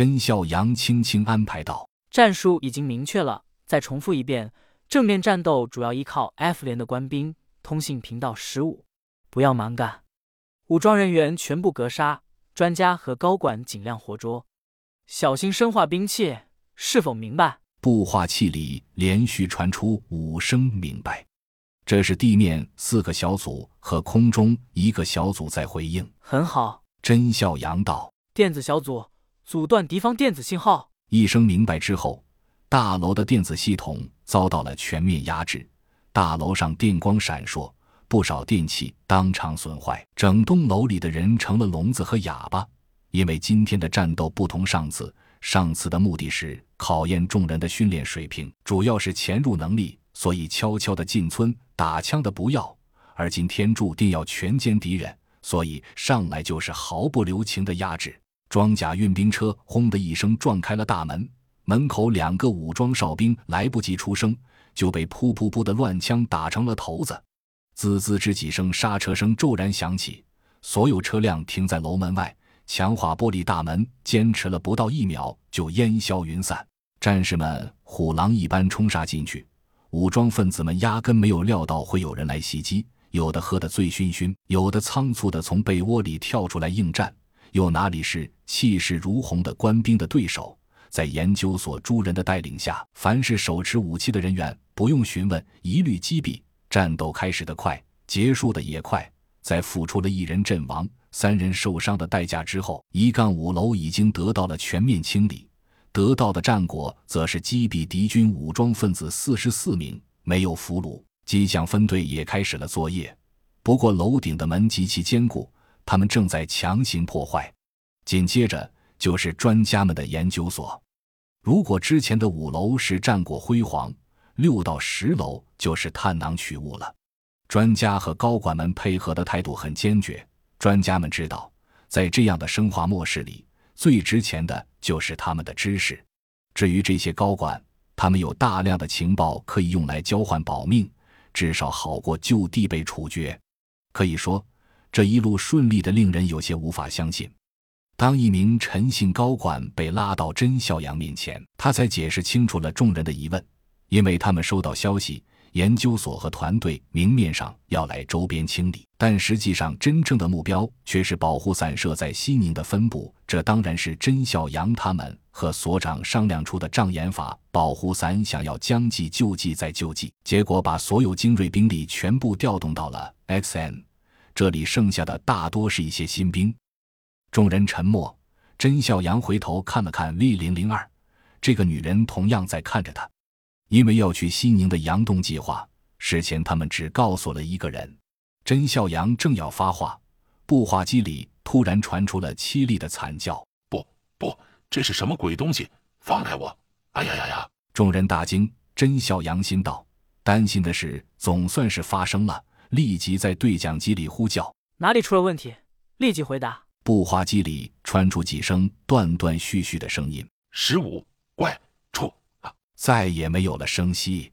甄孝阳轻轻安排道：“战术已经明确了，再重复一遍。正面战斗主要依靠 F 连的官兵。通信频道十五，不要蛮干，武装人员全部格杀，专家和高管尽量活捉，小心生化兵器。是否明白？”步话器里连续传出五声“明白”。这是地面四个小组和空中一个小组在回应。很好，甄孝阳道：“电子小组阻断敌方电子信号。”一声明白之后，大楼的电子系统遭到了全面压制，大楼上电光闪烁，不少电器当场损坏，整栋楼里的人成了聋子和哑巴。因为今天的战斗不同上次，上次的目的是考验众人的训练水平，主要是潜入能力，所以悄悄的进村。打枪的不要，而今天注定要全歼敌人，所以上来就是毫不留情的压制。装甲运兵车轰的一声撞开了大门，门口两个武装哨兵来不及出声，就被噗噗噗的乱枪打成了头子。滋滋之几声刹车声骤然响起，所有车辆停在楼门外，强化玻璃大门坚持了不到一秒就烟消云散。战士们虎狼一般冲杀进去。武装分子们压根没有料到会有人来袭击，有的喝得醉醺醺，有的仓促地从被窝里跳出来应战，又哪里是气势如虹的官兵的对手？在研究所诸人的带领下，凡是手持武器的人员，不用询问，一律击毙。战斗开始的快，结束的也快。在付出了一人阵亡、三人受伤的代价之后，一杠五楼已经得到了全面清理。得到的战果则是击毙敌军武装分子四十四名，没有俘虏。机枪分队也开始了作业，不过楼顶的门极其坚固，他们正在强行破坏。紧接着就是专家们的研究所。如果之前的五楼是战果辉煌，六到十楼就是探囊取物了。专家和高管们配合的态度很坚决。专家们知道，在这样的生化末世里。最值钱的就是他们的知识。至于这些高管，他们有大量的情报可以用来交换保命，至少好过就地被处决。可以说，这一路顺利的令人有些无法相信。当一名陈姓高管被拉到甄孝阳面前，他才解释清楚了众人的疑问，因为他们收到消息。研究所和团队明面上要来周边清理，但实际上真正的目标却是保护伞设在西宁的分部。这当然是甄孝阳他们和所长商量出的障眼法。保护伞想要将计就计再就计，结果把所有精锐兵力全部调动到了 XN，这里剩下的大多是一些新兵。众人沉默。甄笑阳回头看了看 V 零零二，这个女人同样在看着他。因为要去西宁的杨洞计划，事前他们只告诉了一个人。甄笑阳正要发话，步话机里突然传出了凄厉的惨叫：“不，不，这是什么鬼东西？放开我！哎呀呀呀！”众人大惊。甄笑阳心道：担心的事总算是发生了，立即在对讲机里呼叫：“哪里出了问题？立即回答。”步话机里传出几声断断续续的声音：“十五，怪。”再也没有了声息。